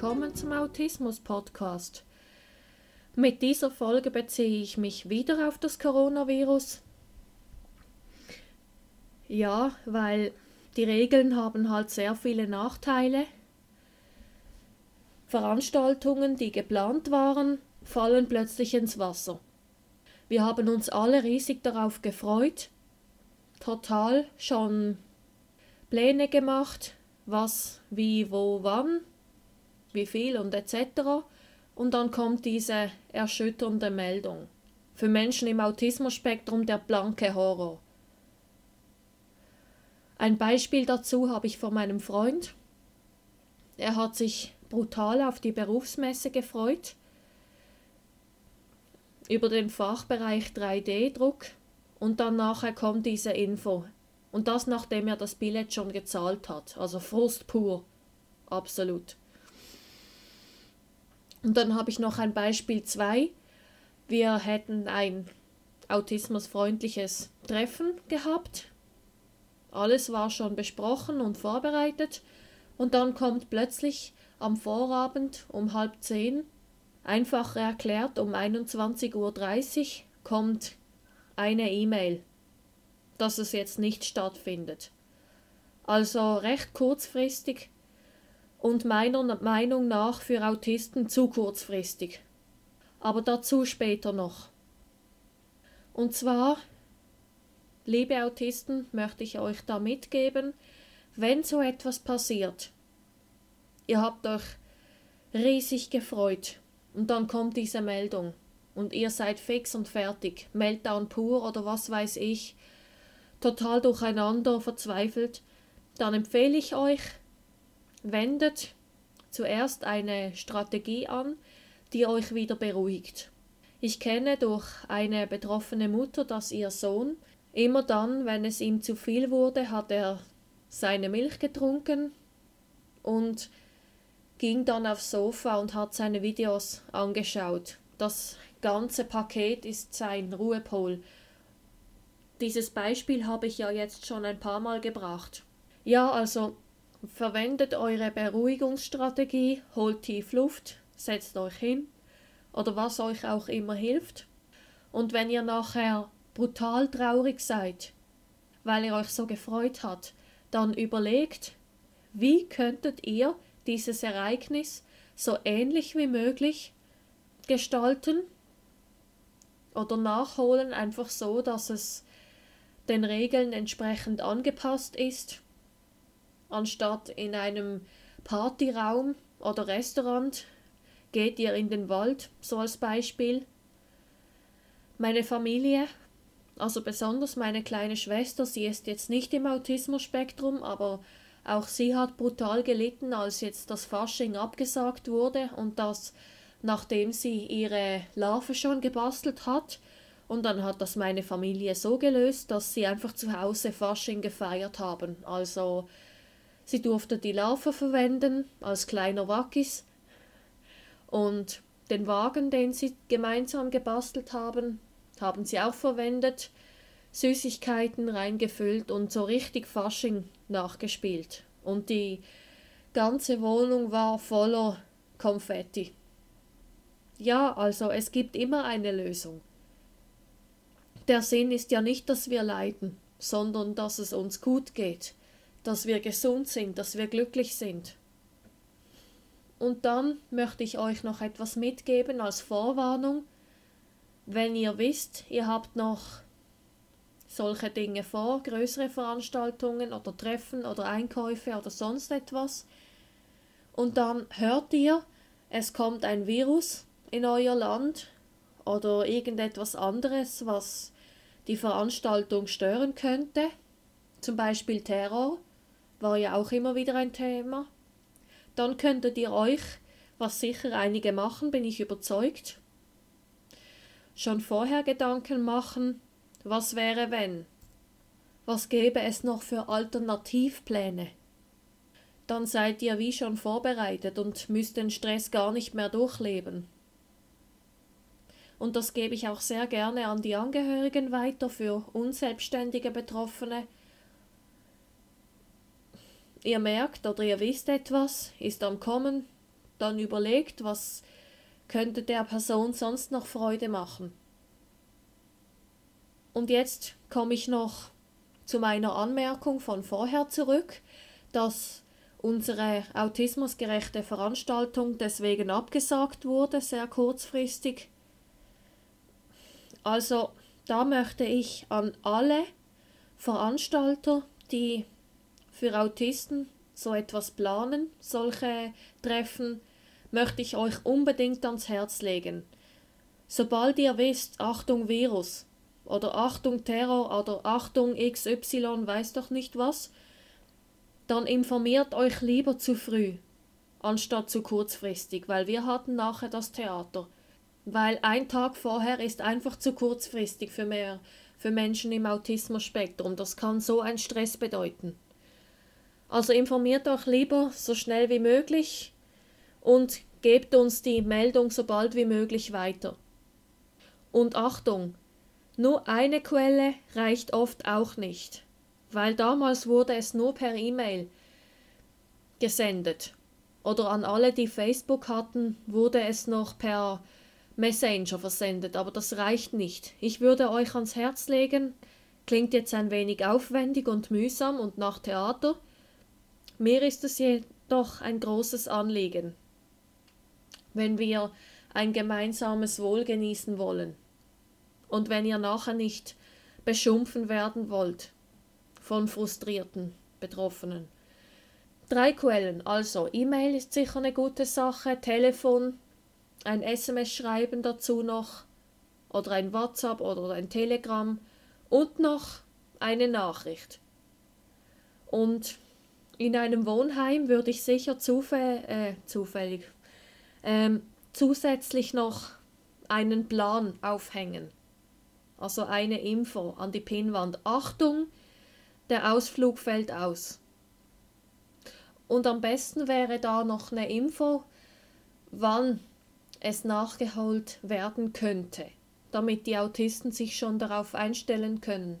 willkommen zum Autismus Podcast. Mit dieser Folge beziehe ich mich wieder auf das Coronavirus. Ja, weil die Regeln haben halt sehr viele Nachteile. Veranstaltungen, die geplant waren, fallen plötzlich ins Wasser. Wir haben uns alle riesig darauf gefreut, total schon Pläne gemacht, was, wie, wo, wann, wie viel und etc. Und dann kommt diese erschütternde Meldung. Für Menschen im Autismus-Spektrum der blanke Horror. Ein Beispiel dazu habe ich von meinem Freund. Er hat sich brutal auf die Berufsmesse gefreut über den Fachbereich 3D-Druck und dann nachher kommt diese Info. Und das nachdem er das Billett schon gezahlt hat. Also Frust pur. Absolut. Und dann habe ich noch ein Beispiel 2. Wir hätten ein autismusfreundliches Treffen gehabt. Alles war schon besprochen und vorbereitet. Und dann kommt plötzlich am Vorabend um halb zehn Einfach erklärt, um 21.30 Uhr kommt eine E-Mail, dass es jetzt nicht stattfindet. Also recht kurzfristig und meiner Meinung nach für Autisten zu kurzfristig. Aber dazu später noch. Und zwar, liebe Autisten, möchte ich euch da mitgeben, wenn so etwas passiert, ihr habt euch riesig gefreut, und dann kommt diese Meldung. Und ihr seid fix und fertig. Meltdown pur oder was weiß ich. Total durcheinander, verzweifelt. Dann empfehle ich euch, wendet zuerst eine Strategie an, die euch wieder beruhigt. Ich kenne durch eine betroffene Mutter, dass ihr Sohn immer dann, wenn es ihm zu viel wurde, hat er seine Milch getrunken und ging dann aufs Sofa und hat seine Videos angeschaut. Das ganze Paket ist sein Ruhepol. Dieses Beispiel habe ich ja jetzt schon ein paar Mal gebracht. Ja, also verwendet eure Beruhigungsstrategie, holt tief Luft, setzt euch hin oder was euch auch immer hilft. Und wenn ihr nachher brutal traurig seid, weil ihr euch so gefreut habt, dann überlegt, wie könntet ihr dieses Ereignis so ähnlich wie möglich gestalten oder nachholen, einfach so, dass es den Regeln entsprechend angepasst ist, anstatt in einem Partyraum oder Restaurant geht ihr in den Wald, so als Beispiel. Meine Familie, also besonders meine kleine Schwester, sie ist jetzt nicht im Autismus-Spektrum, aber auch sie hat brutal gelitten, als jetzt das Fasching abgesagt wurde und das nachdem sie ihre Larve schon gebastelt hat. Und dann hat das meine Familie so gelöst, dass sie einfach zu Hause Fasching gefeiert haben. Also sie durfte die Larve verwenden als kleiner Wackis und den Wagen, den sie gemeinsam gebastelt haben, haben sie auch verwendet. Süßigkeiten reingefüllt und so richtig Fasching nachgespielt. Und die ganze Wohnung war voller Konfetti. Ja, also es gibt immer eine Lösung. Der Sinn ist ja nicht, dass wir leiden, sondern dass es uns gut geht, dass wir gesund sind, dass wir glücklich sind. Und dann möchte ich euch noch etwas mitgeben als Vorwarnung. Wenn ihr wisst, ihr habt noch solche Dinge vor, größere Veranstaltungen oder Treffen oder Einkäufe oder sonst etwas. Und dann hört ihr, es kommt ein Virus in euer Land oder irgendetwas anderes, was die Veranstaltung stören könnte. Zum Beispiel Terror war ja auch immer wieder ein Thema. Dann könntet ihr euch, was sicher einige machen, bin ich überzeugt, schon vorher Gedanken machen, was wäre wenn? Was gäbe es noch für Alternativpläne? Dann seid ihr wie schon vorbereitet und müsst den Stress gar nicht mehr durchleben. Und das gebe ich auch sehr gerne an die Angehörigen weiter für unselbstständige Betroffene. Ihr merkt oder ihr wisst etwas, ist am Kommen, dann überlegt, was könnte der Person sonst noch Freude machen. Und jetzt komme ich noch zu meiner Anmerkung von vorher zurück, dass unsere autismusgerechte Veranstaltung deswegen abgesagt wurde, sehr kurzfristig. Also da möchte ich an alle Veranstalter, die für Autisten so etwas planen, solche Treffen, möchte ich euch unbedingt ans Herz legen. Sobald ihr wisst, Achtung Virus oder Achtung Terror oder Achtung XY, weiß doch nicht was, dann informiert euch lieber zu früh, anstatt zu kurzfristig, weil wir hatten nachher das Theater. Weil ein Tag vorher ist einfach zu kurzfristig für mehr, für Menschen im Autismus-Spektrum. Das kann so einen Stress bedeuten. Also informiert euch lieber so schnell wie möglich und gebt uns die Meldung so bald wie möglich weiter. Und Achtung, nur eine Quelle reicht oft auch nicht weil damals wurde es nur per E-Mail gesendet. Oder an alle, die Facebook hatten, wurde es noch per Messenger versendet, aber das reicht nicht. Ich würde euch ans Herz legen, klingt jetzt ein wenig aufwendig und mühsam und nach Theater. Mir ist es jedoch ein großes Anliegen, wenn wir ein gemeinsames Wohl genießen wollen. Und wenn ihr nachher nicht beschumpfen werden wollt, von frustrierten Betroffenen. Drei Quellen, also E-Mail ist sicher eine gute Sache, Telefon, ein SMS schreiben dazu noch oder ein WhatsApp oder ein Telegram und noch eine Nachricht. Und in einem Wohnheim würde ich sicher zufäll äh, zufällig ähm, zusätzlich noch einen Plan aufhängen. Also eine Info an die Pinnwand. Achtung, der Ausflug fällt aus. Und am besten wäre da noch eine Info, wann es nachgeholt werden könnte, damit die Autisten sich schon darauf einstellen können,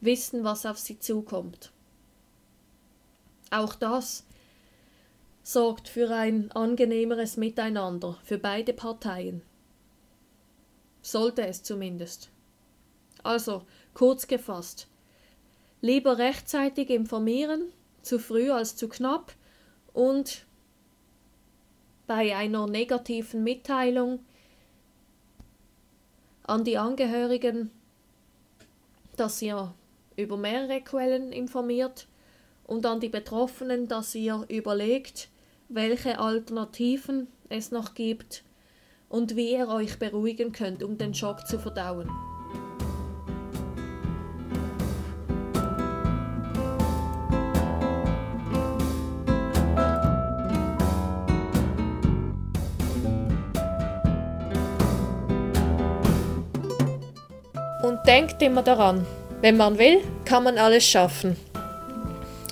wissen, was auf sie zukommt. Auch das sorgt für ein angenehmeres Miteinander für beide Parteien. Sollte es zumindest. Also, kurz gefasst, Lieber rechtzeitig informieren, zu früh als zu knapp und bei einer negativen Mitteilung an die Angehörigen, dass ihr über mehrere Quellen informiert und an die Betroffenen, dass ihr überlegt, welche Alternativen es noch gibt und wie ihr euch beruhigen könnt, um den Schock zu verdauen. Und denkt immer daran, wenn man will, kann man alles schaffen.